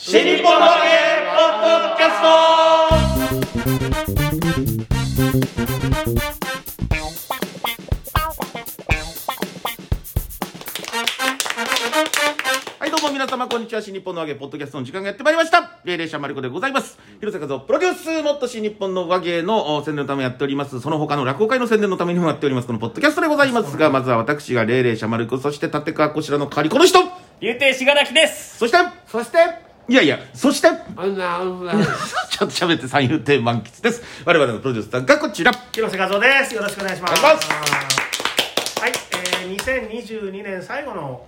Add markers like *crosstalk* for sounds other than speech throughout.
新日本の揚げポッドキャストはい、どうも皆様、こんにちは。新日本の揚げ、ポッドキャストの時間がやってまいりました。霊霊者マリコでございます。広瀬和夫プロデュース、もっと新日本の和芸のお宣伝のためやっております。その他の落語会の宣伝のためにもやっております。このポッドキャストでございますが、まずは私が霊霊者マリコ、そして立川こちらの代わり、この人流亭しがらきですそして、そして、いやいや、そして、*laughs* ちょっと喋って三遊亭満喫です。我々のプロデューサーがこちら。広瀬和夫です。よろしくお願いします。お願いしはい、えー、2022年最後の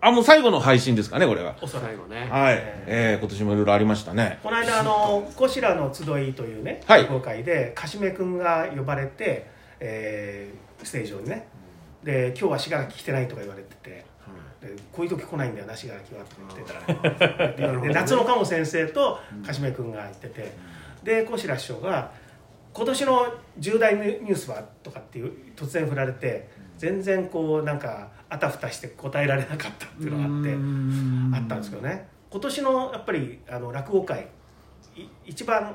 あ、もう最後の配信ですかね、これは。おそらく最後ね。はい。えー、今年もいろいろありましたね。この間あのこしらの集いというね、はい落語会でかしめ君が呼ばれて、えー、ステージ上にね。で今日は信楽来てないとか言われてて。でこういう時来ないんだよな信楽はとか言ってたら、*laughs* で夏の鴨先生とかしめ君が言ってて、で小白師匠が「今年の重大ニュースは?」とかっていう突然振られて全然こうなんかあたふたして答えられなかったっていうのがあってあったんですけどね。今年のやっぱりあの落語界い一番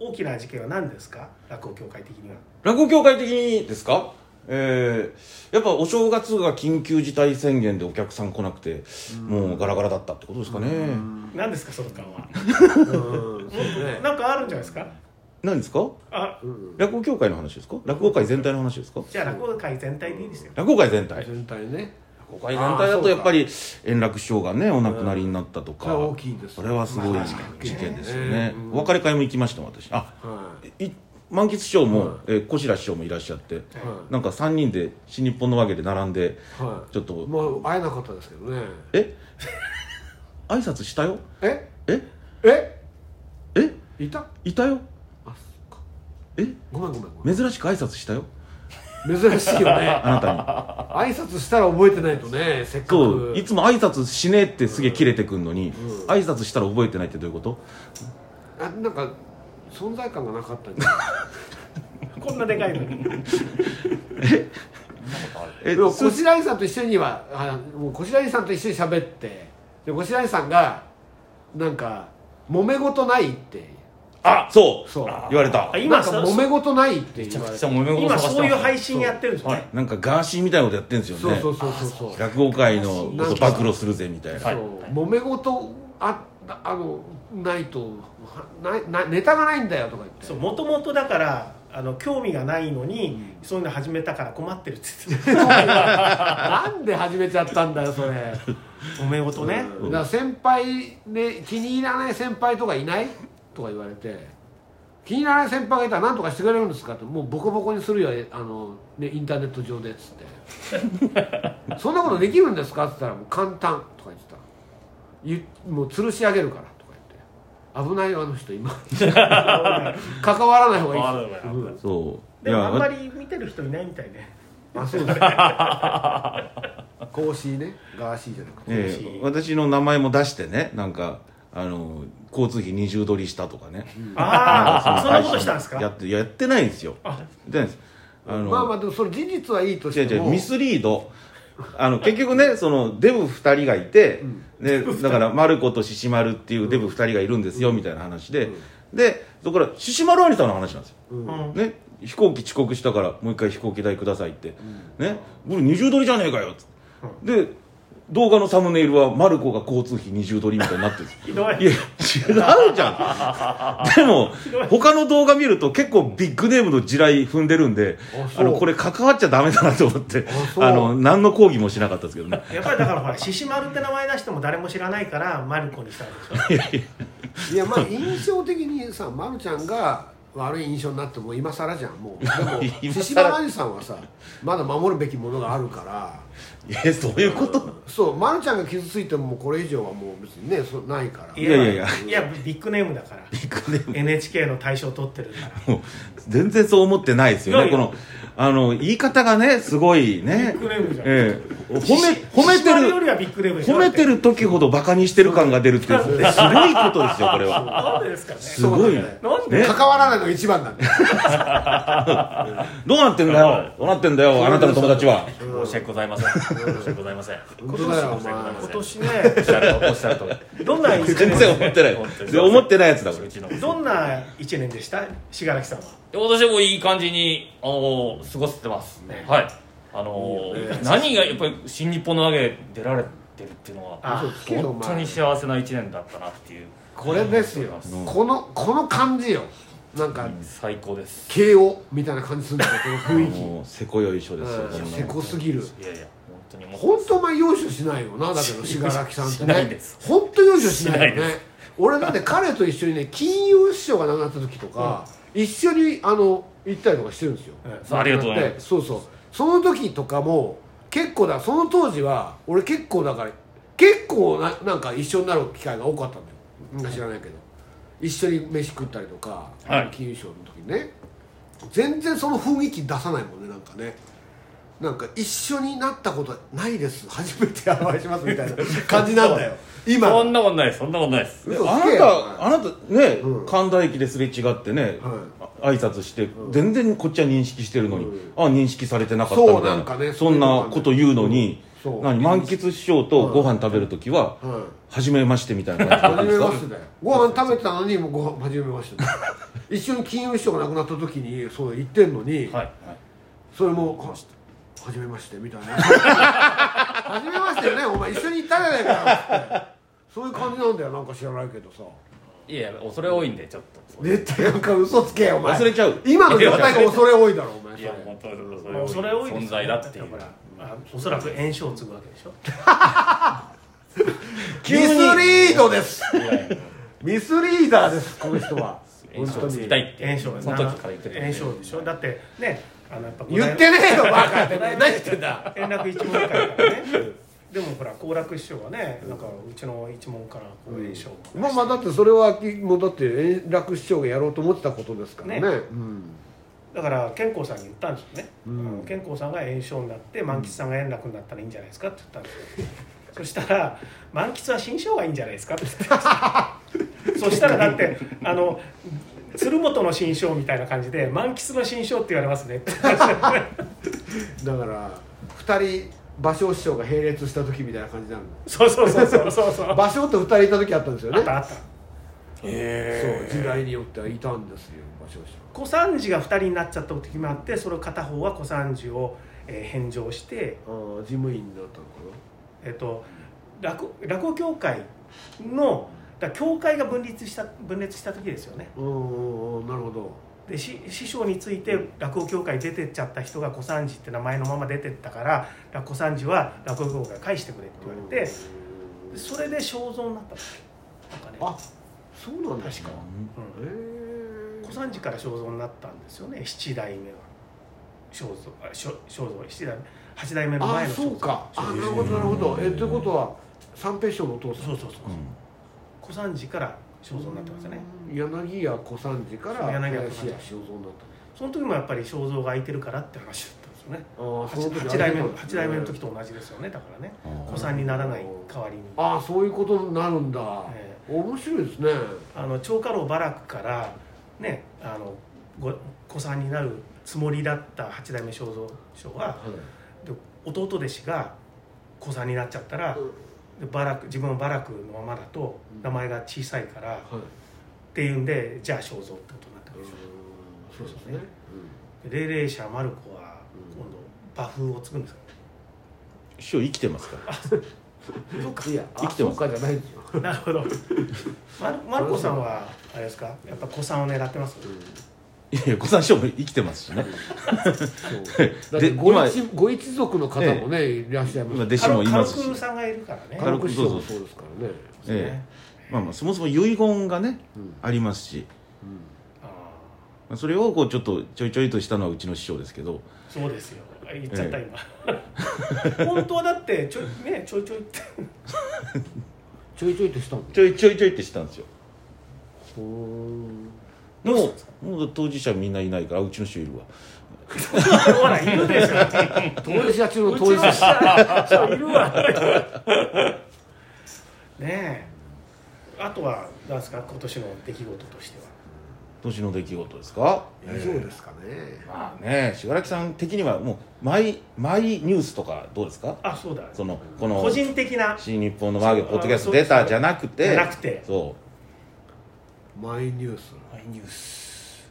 大きな事件は何ですか？落語協会的には。落語協会的にですか？えー、やっぱお正月が緊急事態宣言でお客さん来なくて、もうガラガラだったってことですかね。何ですかその感は？*laughs* なんかあるんじゃないですか？何ですか？あ落語協会の話ですか？落語会全体の話ですか？じゃあ落語界全体でいいですよ。落語会全体。全体ね。落語会全体だとやっぱり円楽師匠がね、お亡くなりになったとか。それは大きいですそれはすごい事件ですよね。お別れ会も行きました私。あ、はい満喫師匠も、えー小白師匠もいらっしゃって、い。はなんか3人で新日本のわけで並んで、い。はちょっとい。まあ、会えなかったですけどね。え？*laughs* 挨拶したよ？え？え？え？え？いた？いたよあ、そっか。え？ごめんごめんごめん。珍しく挨拶したよ珍しいよね。*laughs* あなたに挨拶したら覚えてないとね、せっかく。いつも挨拶しねえってすげえキレてくんのに、挨拶したら覚えてないってどういうこと？あ、なんか、存在感がなかったんじゃない？こんなでかいのに。え *laughs* でもそこしらいさんと一緒にはあもうこしらいさんと一緒に喋ってでこしらいさんがなんか揉め事ないって。あそう。そう。言われた。あ今なんか揉め事ないって言われて今そういう配信やってるんですよね。なんかガーシーみたいなことやってんですよね。そうそうそうそう落語界のこと暴露するぜみたいな。そう。揉め事ああのないとはななネタがないんだよとか言って。そうもともとだからあの興味がないのに、そういうの始めたから困ってるって言ってなんで始めちゃったんだよそれ。た。おめ事ね。だから先輩で気に入らない先輩とかいない？とか言われて。気に入らない先輩がいたら何とかしてくれるんですかってもうボコボコにするよあの、ね、インターネット上でっつって。そんなことできるんですか？って言ったらもう簡単もう吊るし上げるからとか言って。危ないよあの人今。*laughs* 関わらない方がいいです。よ、うんそう。でもあんまわり見てる人いないみたいね。あそうです。*laughs* 公式ね。ガーシーじゃなくて、ええ。私の名前も出してねなんかあの交通費二重取りしたとかね、ああ、そんなことしたんですか？やってやってないんですよ。やってないんです。あの、まあまあでもそれ事実はいいとしても。ミスリードあの結局ねそのデブ2人がいて、でだからマルコと獅子丸っていうデブ2人がいるんですよ、みたいな話で、でそこから獅子丸兄さんの話なんですよ、うん。ね。飛行機遅刻したからもう一回飛行機代くださいって、ね。これ二重取りじゃねえかよ。っつって、で動画のサムネイルはマルコが交通費二重取りみたいになってる *laughs* ひどい。いや、違うじゃん。*laughs* でも、他の動画見ると結構ビッグネームの地雷踏んでるんで、あの、これ関わっちゃダメだなと思って、あの、何の抗議もしなかったですけどね。やっぱりだからほら獅子丸って名前出しても誰も知らないからマルコにしたんでしょ。*laughs* いやまあ印象的にさ、ま、るちゃんが悪い印象になっても今更じゃんもうでも獅子丸兄さんはさまだ守るべきものがあるからいや、そういうことそう、ま、るちゃんが傷ついてももうこれ以上はもう別にねそないからいやいやいやいやビッグネームだから。ビッグネーム NHK の大賞取ってるから。もう全然そう思ってないですよね。いやいやこの、あの、言い方がね、すごいね。ええ。褒め、褒めてる、はビッグネームでしょ褒めてる時ほどバカにしてる感が出るって、すごいことですよ、これは。なんでですかね。すごいね。なんで？ね。関わらないのが一番なんだ。よ *laughs* どうなってんだよ？どうなってんだよあなたの友達は。申し訳ございません。申し訳ございません。今年ねおっしゃるおっしゃる通りどんな一全然思年ってない思ってないやつだこれ。どんな一年でした？*laughs* 信楽さんは私もいい感じにあの過ごせてます、ね。はい。あのいいよね。何がやっぱり新日本の投げ出られてるっていうのはあ嘘つけよお本当に前幸せな一年だったなっていう。これですよ。うん。このこの感じよ。なんか最高です。慶応みたいな感じするんだよこの雰囲気。もうせこよいしょですようん。こんなの。せこすぎる。いやいや本当にもう。本当お前用意しないよなだけど信楽さんってしないねです。本当用意しないよしないね俺だって彼と一緒にね金融師匠が亡くなった時とか、一緒にあの行ったりとかしてるんですよ、そうありがとうございまそうそう。その時とかも結構だその当時は俺結構だから結構ななんか一緒になる機会が多かったんだよ。知らないけど。一緒に飯食ったりとか、はい。金融賞の時にね。全然その雰囲気出さないもんねなんかねなんか一緒になったことないです。初めてお会いしますみたいな *laughs* 感じなんだよ。今そんなことないですそんなことないです。あなたつけよあなたね、うん。神田駅ですれ違ってね、あ挨拶して、全然こっちは認識してるのに、うん。あ認識されてなかったみたいなそうなんかねそんなこと言うのに、そう。何満喫師匠とご飯食べる時は、うん。初めましてみたいな感初じですか？めましてだ。よご飯食べてたのにもうご飯初めましてだ。よ *laughs* 一緒に金融師匠が亡くなった時にそう言ってんのに、はいはい。それもは初めましてみたいな。初めましてよねお前。一緒に行ったじゃないかよ。ってそういう感じなんだよ。なんか知らないけどさ。いや恐れ多いんでちょっと。絶対なんか嘘つけよお前。忘れちゃう。今の状態が恐れ多いだろお前。それ。いや本当にそまあ恐れ多い存在だっていう。だからあおそらく炎症を継ぐわけでしょ。*laughs* ミスリードです。ミスリーダーですこの人は。炎症を継ぎにたいって。炎症その時から言ってたんで炎症でしょ。だってねあのやっぱ言ってねえよバカって。何言ってんだ。円楽一門会からね。でもほら好楽師匠がねなんかうちの一門からこう炎症まあまあだってそれはもうだって円楽師匠がやろうと思ってたことですからね。ね。うん。だから健康さんに言ったんですよね、うん。健康さんが炎症になって満喫さんが円楽になったらいいんじゃないですかって言ったんですよ。そしたら「満喫は新生がいいんじゃないですか」って言って *laughs* そしたらだってあの鶴本の新生みたいな感じで「満喫の新生」って言われますね。っ *laughs* てだから二人芭蕉師匠が並列した時みたいな感じになるそうそうそうそうそう。そうの芭蕉って二人いた時あったんですよね。あったあった。そう時代によってはいたんですよ芭蕉師匠。小三治が2人になっちゃった時もあってそれを片方は小三治を、えー返上して、ああ事務員になったのかえっと落落語協会のら協会が分立した分裂した時ですよね。なうんうんなるほど。でし師匠について落語協会出てっちゃった人が小三治って名前のまま出てったから落小三治は落語協会返してくれって言われてでそれで肖像になった。んですよなんかね。あそうなんですか。うん。へえ小三治から肖像になったんですよね。七代目は。肖像あ肖肖像七代目。八代目のあ前の肖像そうか。あなるほどなるほど。えということは三平師匠のお父さん。そうそうそうそう小三治から肖像になってますよね。柳家小三治から柳家小三治林家正蔵になっその時もやっぱり肖像が空いてるからって話だったんですよね。たああその時八代目のあれだったんですね八代目の時と同じですよねだからね。うん子さんにならない代わりに。ああそういうことになるんだ、え面白いですね。あの長家老バラクからねあのご子さんになるつもりだった八代目正蔵師匠はで弟弟子が子さんになっちゃったら、でバラク自分はバラクのままだと名前が小さいから、はい。っていうんでじゃあ正蔵ってことになったわけでしょそうですね。で霊霊者マルコは今度馬風を継ぐんですよ。師匠生きてますから。そう。か。いや生きてます。かじゃないんですよ。なるほど。*laughs* マルマルコさんはあれですか？やっぱ子さんを狙ってます？いやいや小三師匠も生きてますしね。そう。だってご今一ご一族の方もね、いらっしゃいます。今弟子もいますし。軽くさんがいるからね。軽く軽く師匠もそうですからね。ええまあまあそもそも遺言がねうんありますし。あまあそれをこうちょっとちょいちょいとしたのはうちの師匠ですけど。ーそうですよ。言っちゃった、今。*laughs* 本当はだってちょいねちょいちょいって。*laughs* ちょいちょいってしたんちょいちょいちょいってしたんですよ。ほー。んもうもう当事者みんないないからあうちの師匠いるわ。ほらいるでしょ。*laughs* 当事者中のうちの当事者。下いるわ。ねえ。あとは何ですか？今年の出来事としては。年の出来事ですか？以上ですかね。まあね信楽さん的にはもうマイマイニュースとかどうですか？あそうだ。そのこの個人的な。新日本のマーゲポッドキャスト出たじゃなくて。じゃなくて。そマイニュースニュース。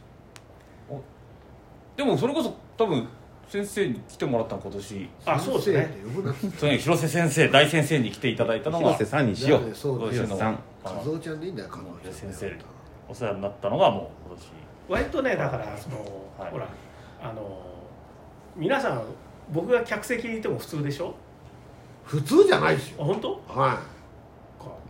おでもそれこそ多分先生に来てもらったの今年。あそうですね。広瀬先生大先生に来ていただいたのが広瀬さんにしよう。広瀬さん和夫ちゃんでいいんだよ和夫ちゃん先生お世話になったのがもう今年。割とねだからその、はい。ほらあの皆さん僕が客席にいても普通でしょ？普通じゃないですよ。あ本当？は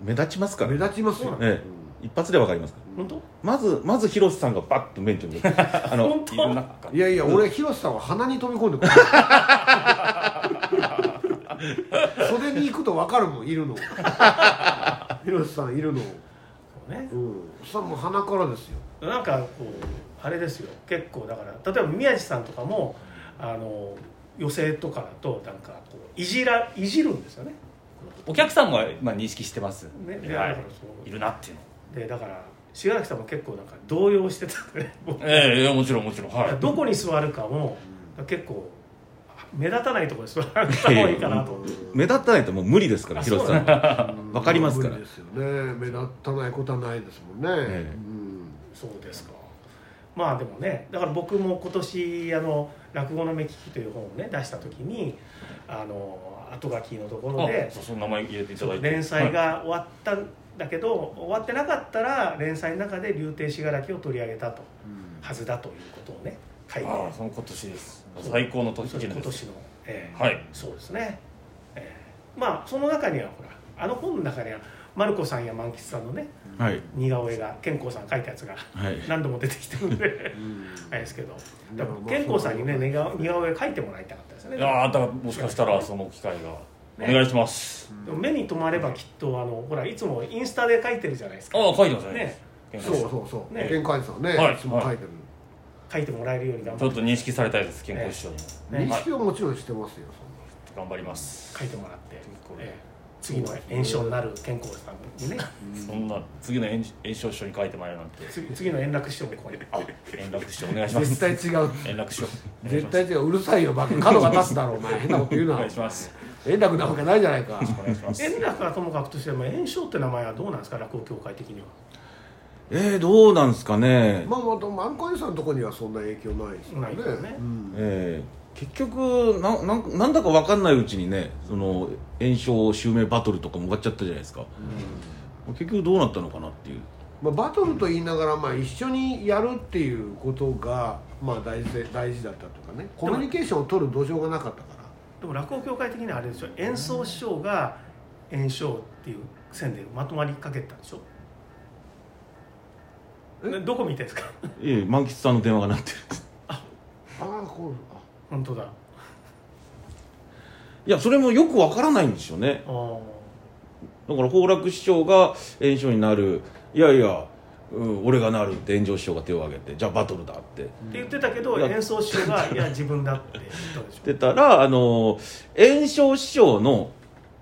目立ちますい目から。ね立ちますよ、ええ。一発でわかりますから本当？まずまず広瀬さんがバッと免許に。*laughs* あの本いる中。いやいや、俺広瀬さんは鼻に飛び込んでくる。*laughs* 袖に行くと分かるもんいるの。広瀬さんいるの。そうね。うん。そしたらもう鼻からですよ。なんかこうあれですよ。結構だから例えば宮地さんとかもあの寄席とかだとなんかこういじらいじるんですよね。お客さんも、まあ、認識してます、ね。ではい。だからそう。いるなっていうの。でだから信楽さんも結構なんか動揺してたね *laughs* 僕。ええいやもちろんもちろんはい。どこに座るかも結構目立たないところに座った方がいいかなと思って。目立たないともう無理ですからあ広瀬さん。*laughs* わかりますから。無理ですよね目立たないことはないですもんね、ええ。うん。そうですか。まあでもねだから僕も今年あの「落語の目利き」という本をね出した時にあの後書きのところであそうそう名前入れていただいて。連載はいが終わったんだけど、終わってなかったら連載の中で竜亭信楽を取り上げたとはずだということをね書いて。ああその今年です。最高の時そう記念です。今年の、ええ。はい。そうですね、ええ。まあその中にはほらあの本の中にはマルコさんや万吉さんのねはい。似顔絵が健康さん書いたやつがはい。何度も出てきてるんでうん。あれですけどんでも健康さんにね似顔似顔絵描いてもらいたかったですよね。いやーだからもしかしたらその機会がお願いします、でも目に留まればきっとあのほらいつもインスタで描いてるじゃないですか。ああ書いてますね。ねそうそうそう。ね。玄関さんね、はい。い、つも書いてる、描い。てもらえるように頑張って。ちょっと認識されたいです健康師匠に。も、ね。認識はもちろんしてますよ頑張ります。描いてもらって、ええ次の炎症になる健康さんにね。そんな次の炎炎症師匠に書いてもらえるなんて。次次の円楽師匠もこうあ円楽師匠お願いします。絶対違う。*laughs* 円楽師匠絶対違う。うるさいよバカ。角が立つだろお前。変なこと言うな。お願いします円楽なわけないじゃないか。円楽はともかくとしても炎症って名前はどうなんですか落語協会的には。えー、どうなんですかね、まあまたマルコアニさんのところにはそんな影響ないですよね。えー結局ななんなんだか分かんないうちにねその炎症襲名バトルとかも終わっちゃったじゃないですか、結局どうなったのかなっていう。まあ、バトルと言いながら、まあ、一緒にやるっていうことが、まあ、大事大事だったとかね。コミュニケーションを取る土壌がなかったからでも落語協会的にはあれでしょ演奏師匠が炎症っていう線でまとまりかけたんでしょ？え？ねどこ見てんですか？ええ満吉さんの電話が鳴ってるあ。あこう。あ本当だ。いやそれもよく分からないんですよね。あー。だから好楽師匠が炎症になる。いやいや、うん、俺がなるって炎上師匠が手を挙げてじゃあバトルだって。って言ってたけど演奏師匠が *laughs* いや自分だって言ったでたらあの炎症師匠の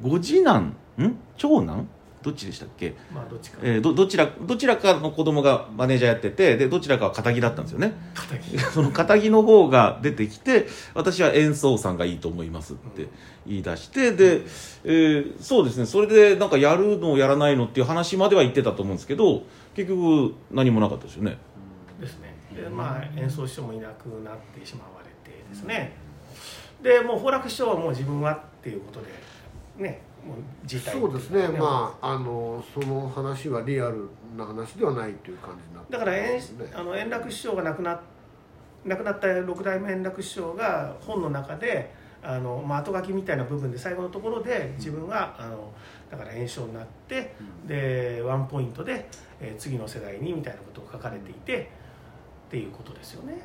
ご次男ん？長男？どっちでしたっけ、まあどっちか。えーどどちらどちらかの子供がマネージャーやっててでどちらかは仇だったんですよね。敵 *laughs* その仇の方が出てきて私は演奏さんがいいと思いますって言い出してで、えーそうですね。それでなんかやるのやらないのっていう話までは言ってたと思うんですけど結局何もなかったですよね。ですね。でまあ演奏師匠もいなくなってしまわれてですね。でもう宝楽師匠はもう自分はっていうことでねもう辞退そうですね。まああのその話はリアルな話ではないという感じになってだから円あの円楽師匠が亡くな亡くなった六代目円楽師匠が本の中であの、まあ、後書きみたいな部分で最後のところで自分があのだから炎症になってでワンポイントで、えー次の世代にみたいなことを書かれていてっていうことですよね。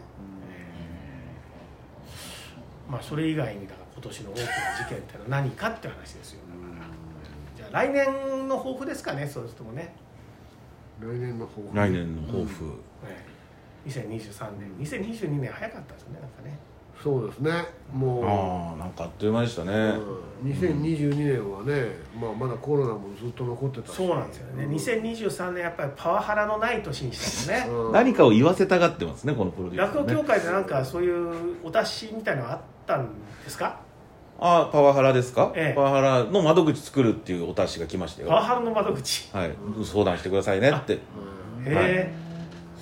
まあそれ以外にだから今年の大きな事件ってのは何かって話ですよ。じゃあ来年の抱負ですかねそうするともね。来年の方来年の抱負、ええ。2023年。2022年早かったですねなんかね。そうですね。もああなんかあっという間でしたね、う、うん、2022年はね、まあ、まだコロナもずっと残ってたし。そうなんですよね。2023年やっぱりパワハラのない年にしたね。うん。何かを言わせたがってますねこのプロデューサーね。落語協会でなんかそういうお達しみたいなのがあったんですか？ああパワハラですか、ええ。パワハラの窓口作るっていうお達しが来ましたよ。パワハラの窓口？はい、相談してくださいねって。へえ。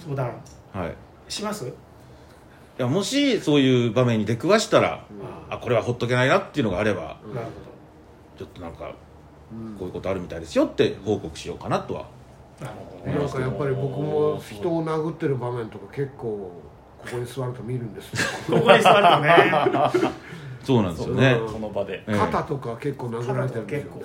相談。はい。します？いやもしそういう場面に出くわしたら、あこれはほっとけないなっていうのがあればなるちょっとなんかうん。こういうことあるみたいですよって報告しようかなとは。ほどなるほどね。なんかやっぱり僕も人を殴ってる場面とか結構ここに座ると見るんですよここに座るとね。*laughs* そうなんですよね。そうその場で。ええ。肩とか結構殴られてるんですよね。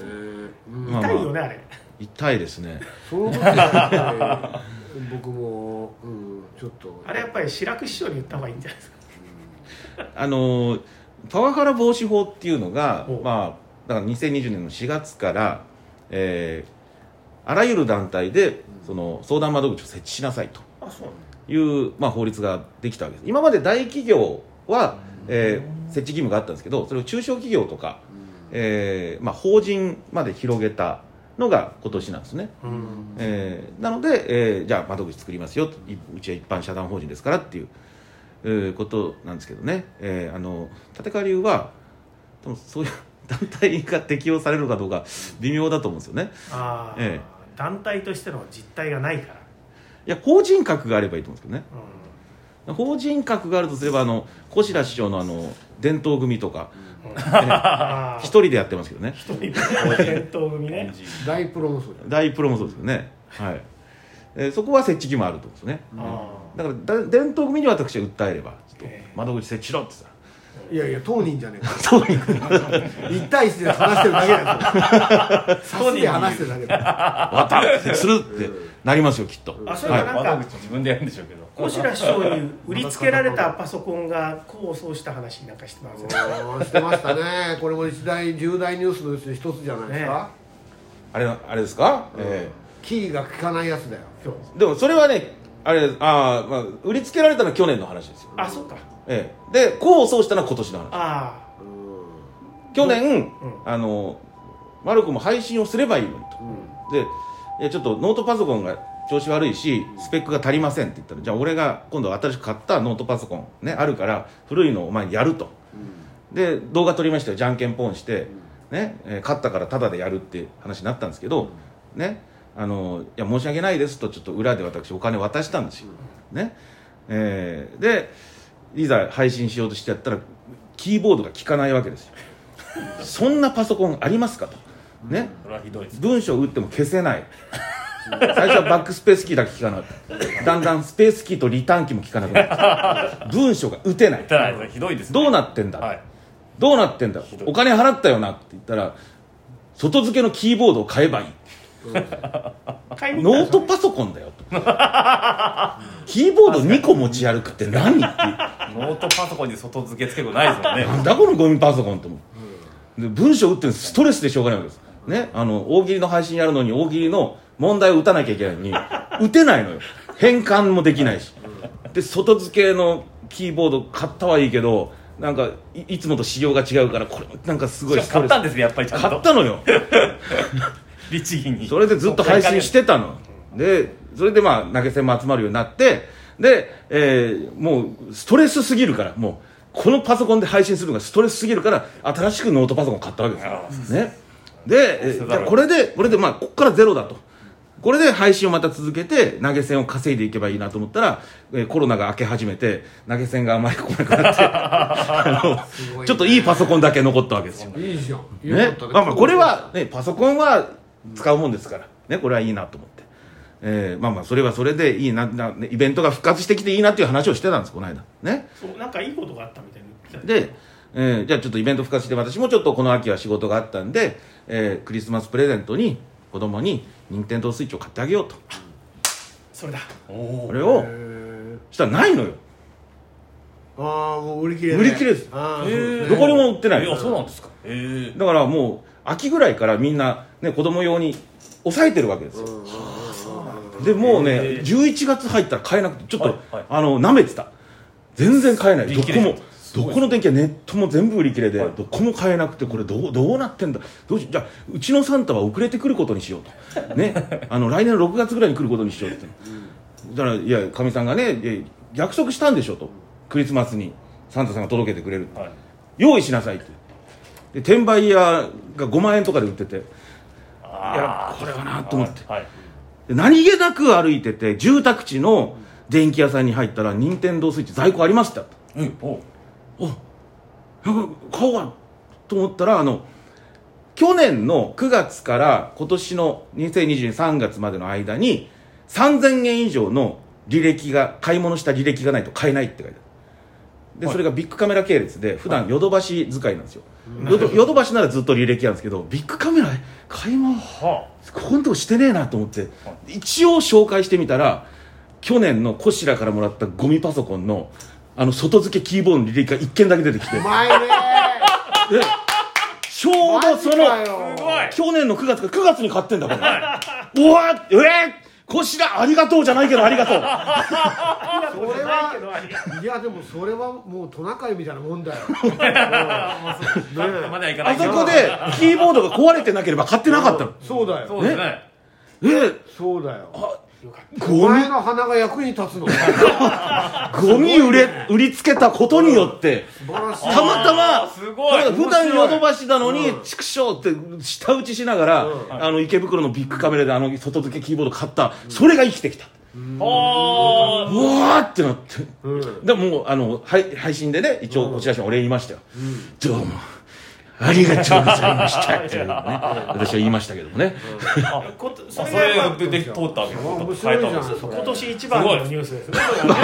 うん。まあ痛いよねあれ。痛いですね。その時はやっぱり *laughs* 僕も、うん、ちょっと。あれやっぱり白く師匠に言った方がいいんじゃないですか。あのーパワハラ防止法っていうのがおまあだから2020年の4月から、えーあらゆる団体でその相談窓口を設置しなさいと。あそういう、まあ、法律ができたわけです。今まで大企業は、えー設置義務があったんですけどそれを中小企業とか、えーまあ、法人まで広げたのが今年なんですね、うん。えーなので、えーじゃあ窓口作りますよと。いうちは一般社団法人ですからっていう、えーことなんですけどね、えーあの立川流は多分そういう *laughs* 団体が適用されるかどうか微妙だと思うんですよね。ああ、え団体としての実態がないから、いや法人格があればいいと思うんですけどね。う法人格があるとすればあの小白師匠のあの伝統組とか一人でやってますけどね。一人で。伝統組ね。*laughs* 大プロもそう大プロもそうですよね。はい、えーそこは設置義務あると思うんですよね。あだからだ伝統組に私は訴えればちょっとええ。窓口設置しろってさ。いやいや当人じゃねえか。そういう一対一で話してるだけだよ。差しで話してるだけだよわたするってなりますよきっと。あそれははなんか窓口自分でやるんでしょうけど。小白師匠に売りつけられたパソコンが功を奏した話なんかしてますよね。うんしてましたね。これも一大重大ニュースのうちの一つじゃないですか、ね。あれあれですか、えキーが効かないやつだよ。今日えでもそれはねあれあー、まあ売りつけられたのは去年の話ですよ、あそうか。ええ。で功を奏したのは今年の話。あ去年、ん。あのマルコも配信をすればいいのにと。でいやちょっとノートパソコンが調子悪いしスペックが足りませんって言ったらじゃあ俺が今度新しく買ったノートパソコンねあるから古いのをお前にやると。で動画撮りましたよ。じゃんけんポンして、ねえー勝ったからタダでやるって話になったんですけど、ねあのいや申し訳ないですとちょっと裏で私お金渡したんですよ、ね。えーでいざ配信しようとしてやったらキーボードが効かないわけですよ *laughs* そんなパソコンありますか？とね。それはひどいです。文章を打っても消せない。最初はバックスペースキーだけ効かなかった。だんだんスペースキーとリターンキーも効かなくなった。文章が打てない。ひどいですね。どうなってんだ、はい。どうなってんだ？お金払ったよなって言ったら外付けのキーボードを買えばいい。ノートパソコンだよと。キーボード2個持ち歩くって何？ってノートパソコンに外付けつけることないですもんね。なんだこのゴミパソコンと思う、で文章打ってるのストレスでしょうがないわけですねあの大喜利の配信やるのに大喜利の問題を打たなきゃいけないのに打てないのよ。変換もできないし。で外付けのキーボード買ったはいいけどなんかいいつもと仕様が違うからこれなんかすごい買ったんですねやっぱりちゃんと。買ったのよ。*laughs* 律儀に。それでずっと配信してたの。でそれでまあ投げ銭も集まるようになってで、えーもうストレスすぎるからもうこのパソコンで配信するのがストレスすぎるから新しくノートパソコンを買ったわけですよ、ね、で、えーじゃあこれでこれでまあここからゼロだと。これで配信をまた続けて投げ銭を稼いでいけばいいなと思ったら、えーコロナが明け始めて投げ銭があまり来なくなって *laughs* あのちょっといいパソコンだけ残ったわけですよ。いいじゃん。ね。まあまあこれは、ね、パソコンは使うもんですから、ね、これはいいなと思って、えーまあまあそれはそれでいいなな、ねイベントが復活してきていいなっていう話をしてたんですこの間。ね。そうなんかいいことがあったみたいに言ってたで、えーじゃあちょっとイベント復活して私もちょっとこの秋は仕事があったんで、えークリスマスプレゼントに子供に任天堂スイッチを買ってあげようと。それだ。これをへしたらないのよ。ーああもう売り切れ売り切れですどこにも売ってない。いやそうなんですか。だからもう秋ぐらいからみんな、ね、子供用に抑えてるわけですよ。でもうねへー。11月入ったら買えなくてちょっと、はいはい。あの舐めてた。全然買えない。どこもどこの電気はネットも全部売り切れで、はい。どこも買えなくてこれどうどうなってんだ？どうしじゃあうちのサンタは遅れてくることにしようと。ね。*laughs* あの来年の6月ぐらいに来ることにしようって。だからいやかみさんがね約束したんでしょと。クリスマスにサンタさんが届けてくれるはい。用意しなさいって。で転売屋が5万円とかで売ってて。いやこれはなと思って。はい。で何気なく歩いてて住宅地の電気屋さんに入ったら任天堂スイッチ在庫ありました。うん買おうかと思ったらあの去年の9月から今年の2022年3月までの間に3000円以上の履歴が買い物した履歴がないと買えないって書いてある。ではい。それがビッグカメラ系列で普段ヨドバシ使いなんですよ。ヨドヨドバシならずっと履歴なんですけどビッグカメラ買い物はここのとこしてねえなと思って一応紹介してみたら去年のコシラからもらったゴミパソコンのあの外付けキーボードの履歴が1件だけ出てきて。うまいね。でちょうどそのマジかよすごい。去年の9月か9月に買ってんだこれ。うわえー、コシラありがとうじゃないけどありがとう。それはないやでもそれはもうトナカイみたいなもんだよ。サンタまではいかないけどあそこでキーボードが壊れてなければ買ってなかったの。そうだよ。そうですね。えーそうだよ。おゴミ前の鼻が役に立つのゴミ売れ売りつけたことによってたまたまあーすごい。普段ヨドバシなのにうん畜生って舌打ちしながら、うん。あの池袋のビッグカメラであの外付けキーボード買った、それが生きてきた、はうわーってなって。うん。でももうあの配配信でね一応こちらにお礼言いましたよ、どうもありがとうございましたっていうね。*laughs* 私は言いましたけどもね、あことそれ通ったわけです今年一番のニュースですね。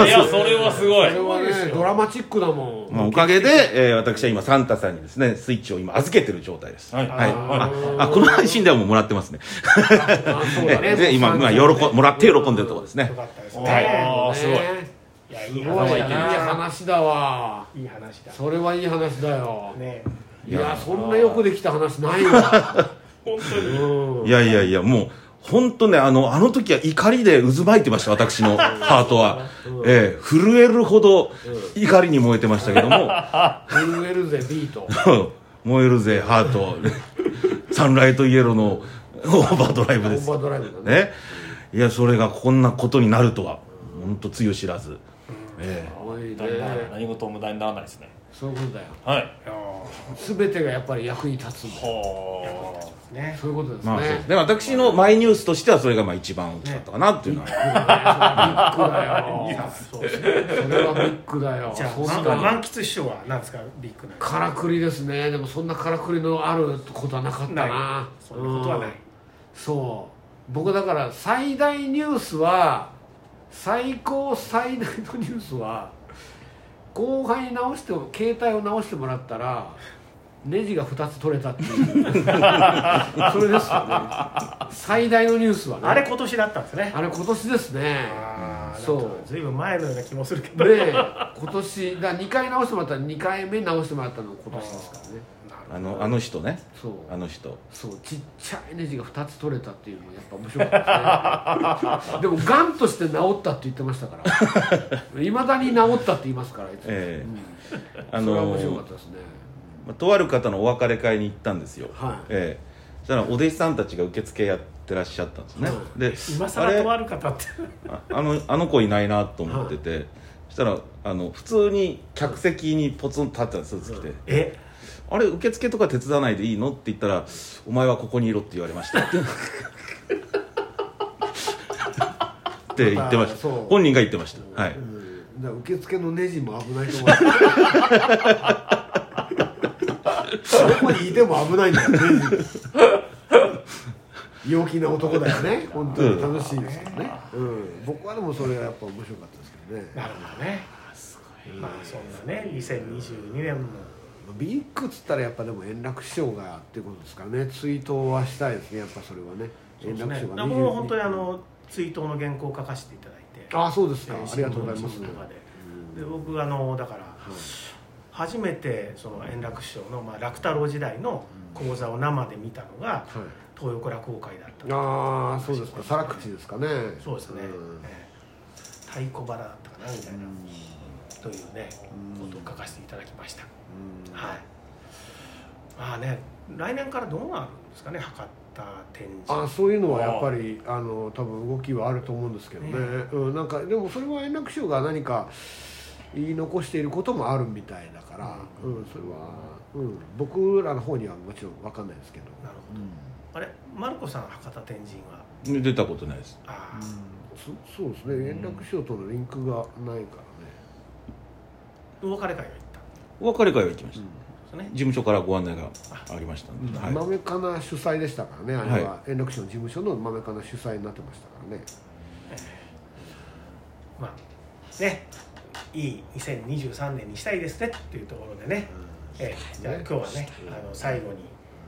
いやそれはすごい。それはねドラマチックだもん。まあ、おかげで、えー私は今サンタさんにですねスイッチを今預けてる状態です。はい。はい、あああこの配信ではもうもらってますね。あそうだね。えで今今喜んもらって喜んでるところですね。よかったですあねーすごい。いやいいすごいいい話だ。な話だわいい話だ。それはいい話だよ。ねいやそんなよくできた話ないわ。本当に。うん。いやいやいやもう本当ねあのあの時は怒りで渦巻いてました私のハートは、ええ震えるほど怒りに燃えてましたけども。震えるぜビート。燃えるぜハート。サンライトイエローのオーバードライブです。オーバードライブだね。ね。いやそれがこんなことになるとは本当つゆ知らず、ええ。何事も無駄にならないですね。そういうことだよ。はい。いや全てがやっぱり役に立つはーね。そういうことですまあ、で私のマイニュースとしてはそれがまあ一番大きかったかなっていうのは、ビッグだよ。そうですねそれはビッグだよ。じゃあ満満喫師匠は何ですか？ビッグなからくりですねでもそんなからくりのあることはなかったな。ない。そんなことはない。うん。そう。僕だから最大ニュースは最高最大のニュースは後輩に直して携帯を直してもらったらネジが2つ取れたっていう。*laughs* それですよね。最大のニュースはね。あれ今年だったんですね。あれ今年ですね。ああそう。ずいぶん前のような気もするけど。で今年だ2回直してもらったら2回目直してもらったのが今年ですからねあのあの人ね。そう。あの人。そうちっちゃいネジが2つ取れたっていうのやっぱ面白かったですね。*laughs* でもガンとして治ったって言ってましたから。いまだに治ったって言いますからあいつ、ええ。あうんそれはの面白かったですね。まあとある方のお別れ会に行ったんですよ、はい。ええ。そしたらお弟子さんたちが受付やってらっしゃったんですね、はで今あれ更とある方って。ああのあの子いないなと思ってて、そしたらあの普通に客席にポツンと立ってたんですスーツ着て、え？あれ受付とか手伝わないでいいの？って言ったら「お前はここにいろ」って言われました。っ *laughs* てって言ってました。そう。本人が言ってました。はい。うんだから受付のネジも危ないと思う。*laughs* どこにいても危ないんだよ。ネジ。陽気な男だよね。本当に。楽しいですよね、うん、僕はでもそれがやっぱ面白かったですけどねなるほどね。まあそんなね。2022年も。ビッグっつったらやっぱでも円楽師匠がっていうことですからね。追悼はしたいですねやっぱそれはね。円楽師匠が僕も本当にあの追悼の原稿を書かせていただいて。あそうですか。えーありがとうございます。で。で僕あのだから初めてその円楽師匠の、まあ、楽太郎時代の講座を生で見たのがはい。東横落語会だったああそうですか。皿口ですかね。そうですね、ん。ええ太鼓腹だったかなみたいな、というねことを書かせていただきました、はい。まあね来年からどうなるんですかね博多展示あそういうのはやっぱりあの多分動きはあると思うんですけどね、うん、なんかでもそれは円楽師匠が何か言い残していることもあるみたいだから、うん。それは、うん、僕らの方にはもちろん分かんないですけど、なるほど、あれマルコさん博多天神は？出たことないです。ああ、そそうですね。円楽師匠とのリンクがないからね、お別れ会が行った？お別れ会は行きました、んですね。事務所からご案内がありましたので、はい。豆かな主催でしたからね。あれは、は円楽師匠の事務所の豆かな主催になってましたからね。*laughs* まあね。いい2023年にしたいですねっていうところでね、ええ。じゃあ今日はねあの最後に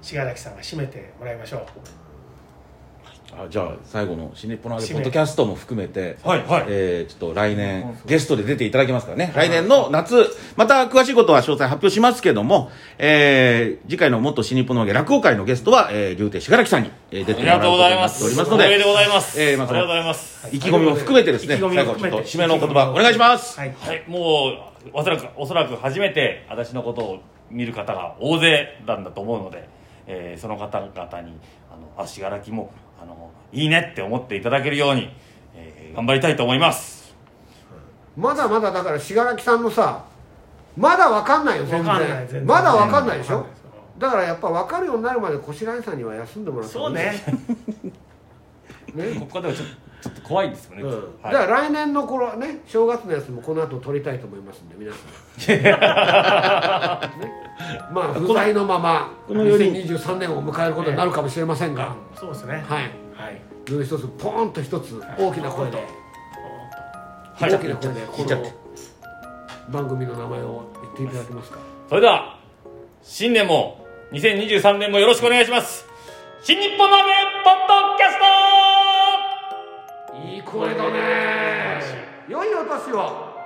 信楽さんが締めてもらいましょうあじゃあ最後の「新日本の揚げ」ポッドキャストも含めて、はいはい。えーちょっと来年ゲストで出ていただきますからね。来年の夏。また詳しいことは詳細発表しますけども、えー次回の元新日本の揚げ落語会のゲストは、えー、竜亭信楽さんに、えー出ありがとうてもらうことございます。になっておりますので光栄でございます。えーまあありがとうございます。意気込みも含めてですね最後ちょっと締めのお言葉お願いします、はい。はい、もうおそらくおそらく初めて私のことを見る方が大勢なんだと思うので、えーその方々にあのあ信楽もあのいいねって思っていただけるように、えー頑張りたいと思います。まだまだだから信楽さんのさまだ分かんないよ全然。わかんない全然。まだ分かんないでしょ？だからやっぱ分かるようになるまでこしらえさんには休んでもらったそうねねここではちょっとちょっと怖いですよね、うん、はい。だから来年の頃ね正月のやつもこの後撮りたいと思いますんで皆さん、ね、*laughs* まあ不在のままこのように2023年を迎えることになるかもしれませんが、そうですね。はい。はい。一つポーンと一つ大きな声で、はい。大きな声でこの番組の名前を言っていただけますか？それでは新年も2023年もよろしくお願いします。新日本の揚げポッドキャストいい声だね。良いお年を